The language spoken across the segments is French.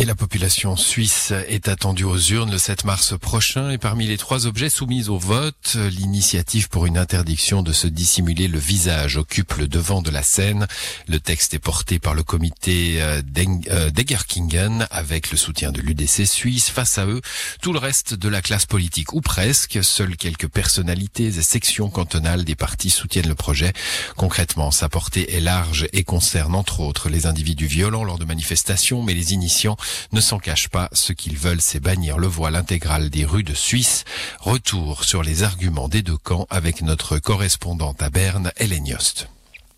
Et la population suisse est attendue aux urnes le 7 mars prochain et parmi les trois objets soumis au vote, l'initiative pour une interdiction de se dissimuler le visage occupe le devant de la scène. Le texte est porté par le comité euh, euh, d'Egerkingen avec le soutien de l'UDC suisse. Face à eux, tout le reste de la classe politique ou presque, seules quelques personnalités et sections cantonales des partis soutiennent le projet. Concrètement, sa portée est large et concerne entre autres les individus violents lors de manifestations, mais les initiants ne s'en cachent pas. Ce qu'ils veulent, c'est bannir le voile intégral des rues de Suisse. Retour sur les arguments des deux camps avec notre correspondante à Berne, Hélène.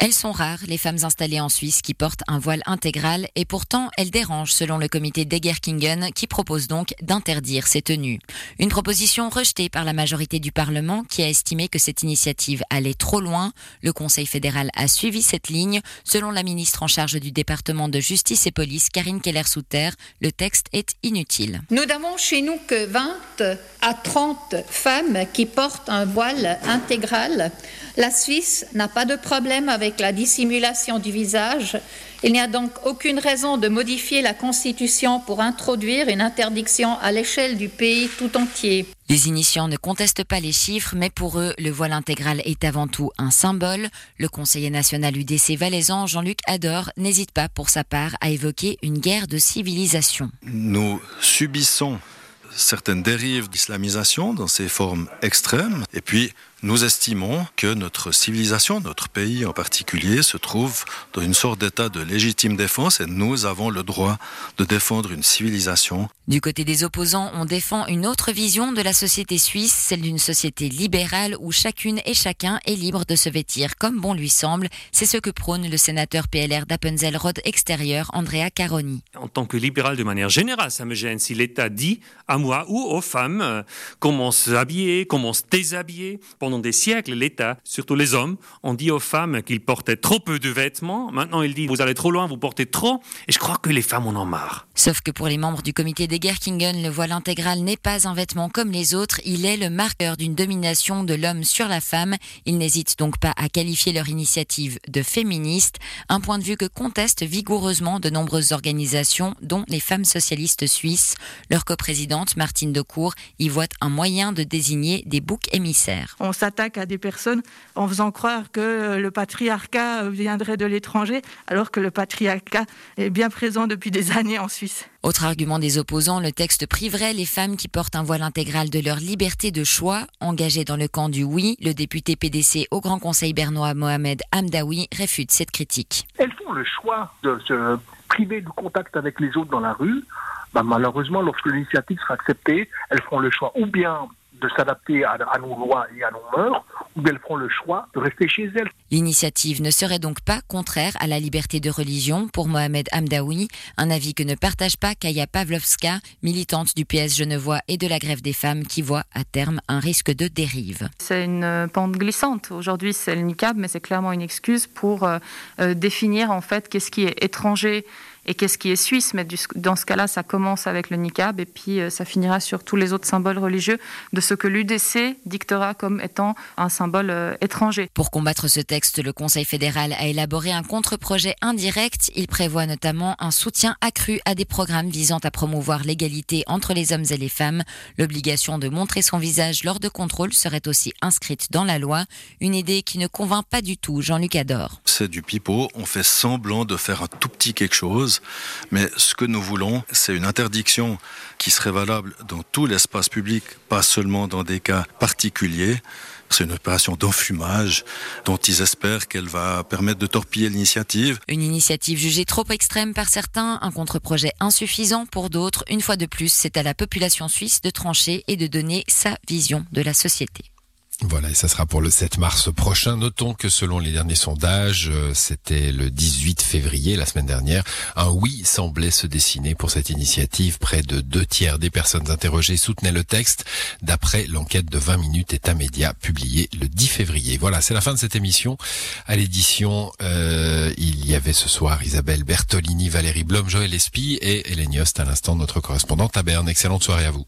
Elles sont rares, les femmes installées en Suisse qui portent un voile intégral, et pourtant elles dérangent selon le comité d'Egerkingen qui propose donc d'interdire ces tenues. Une proposition rejetée par la majorité du Parlement qui a estimé que cette initiative allait trop loin. Le Conseil fédéral a suivi cette ligne. Selon la ministre en charge du département de justice et police, Karine Keller-Souter, le texte est inutile. Nous n'avons chez nous que 20 à 30 femmes qui portent un voile intégral. La Suisse n'a pas de problème avec la dissimulation du visage. Il n'y a donc aucune raison de modifier la Constitution pour introduire une interdiction à l'échelle du pays tout entier. Les initiants ne contestent pas les chiffres, mais pour eux, le voile intégral est avant tout un symbole. Le conseiller national UDC valaisan, Jean-Luc Ador, n'hésite pas pour sa part à évoquer une guerre de civilisation. Nous subissons certaines dérives d'islamisation dans ses formes extrêmes. Et puis, nous estimons que notre civilisation, notre pays en particulier, se trouve dans une sorte d'état de légitime défense et nous avons le droit de défendre une civilisation. Du côté des opposants, on défend une autre vision de la société suisse, celle d'une société libérale où chacune et chacun est libre de se vêtir comme bon lui semble. C'est ce que prône le sénateur PLR d'Appenzell-Rod extérieur, Andrea Caroni. En tant que libéral de manière générale, ça me gêne si l'État dit à moi ou aux femmes euh, comment s'habiller, comment se déshabiller pendant des siècles, l'État, surtout les hommes, ont dit aux femmes qu'ils portaient trop peu de vêtements. Maintenant, il dit vous allez trop loin, vous portez trop. Et je crois que les femmes en ont marre. Sauf que pour les membres du comité des Gerkingen, le voile intégral n'est pas un vêtement comme les autres. Il est le marqueur d'une domination de l'homme sur la femme. Ils n'hésitent donc pas à qualifier leur initiative de féministe. Un point de vue que contestent vigoureusement de nombreuses organisations, dont les femmes socialistes suisses. Leur coprésidente, Martine Decour, y voit un moyen de désigner des boucs émissaires s'attaque à des personnes en faisant croire que le patriarcat viendrait de l'étranger, alors que le patriarcat est bien présent depuis des années en Suisse. Autre argument des opposants, le texte priverait les femmes qui portent un voile intégral de leur liberté de choix. Engagé dans le camp du oui, le député PDC au Grand Conseil bernois Mohamed Hamdawi réfute cette critique. Elles font le choix de se priver du contact avec les autres dans la rue. Bah, malheureusement, lorsque l'initiative sera acceptée, elles feront le choix ou bien de s'adapter à, nos lois et à nos mœurs, ou elles feront le choix de rester chez elles. L'initiative ne serait donc pas contraire à la liberté de religion pour Mohamed Hamdaoui, un avis que ne partage pas Kaya Pavlovska, militante du PS genevois et de la grève des femmes qui voit à terme un risque de dérive. C'est une pente glissante. Aujourd'hui, c'est le niqab, mais c'est clairement une excuse pour euh, euh, définir en fait qu'est-ce qui est étranger et qu'est-ce qui est suisse. Mais dans ce cas-là, ça commence avec le niqab et puis euh, ça finira sur tous les autres symboles religieux de ce que l'UDC dictera comme étant un symbole étranger. Pour combattre ce texte, le Conseil fédéral a élaboré un contre-projet indirect. Il prévoit notamment un soutien accru à des programmes visant à promouvoir l'égalité entre les hommes et les femmes. L'obligation de montrer son visage lors de contrôles serait aussi inscrite dans la loi. Une idée qui ne convainc pas du tout Jean-Luc Ador. C'est du pipeau. On fait semblant de faire un tout petit quelque chose mais ce que nous voulons, c'est une interdiction qui serait valable dans tout l'espace public, pas seulement dans des cas particuliers. C'est une opération d'enfumage dont ils espèrent qu'elle va permettre de torpiller l'initiative. Une initiative jugée trop extrême par certains, un contre-projet insuffisant pour d'autres. Une fois de plus, c'est à la population suisse de trancher et de donner sa vision de la société. Voilà, et ça sera pour le 7 mars prochain. Notons que selon les derniers sondages, euh, c'était le 18 février, la semaine dernière, un oui semblait se dessiner pour cette initiative. Près de deux tiers des personnes interrogées soutenaient le texte, d'après l'enquête de 20 minutes État Média publiée le 10 février. Voilà, c'est la fin de cette émission. À l'édition, euh, il y avait ce soir Isabelle Bertolini, Valérie Blom, Joël Espy et Hélène Yost, à l'instant notre correspondante à Berne. Excellente soirée à vous.